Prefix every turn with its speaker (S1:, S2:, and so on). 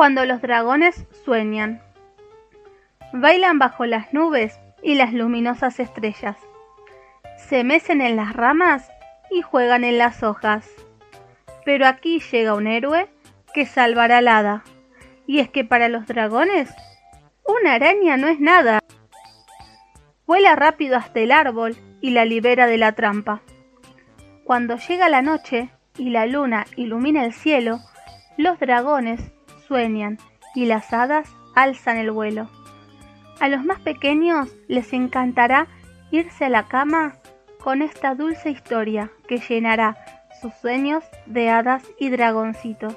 S1: Cuando los dragones sueñan. Bailan bajo las nubes y las luminosas estrellas. Se mecen en las ramas y juegan en las hojas. Pero aquí llega un héroe que salvará al hada. Y es que para los dragones, una araña no es nada. Vuela rápido hasta el árbol y la libera de la trampa. Cuando llega la noche y la luna ilumina el cielo, los dragones sueñan y las hadas alzan el vuelo. A los más pequeños les encantará irse a la cama con esta dulce historia que llenará sus sueños de hadas y dragoncitos.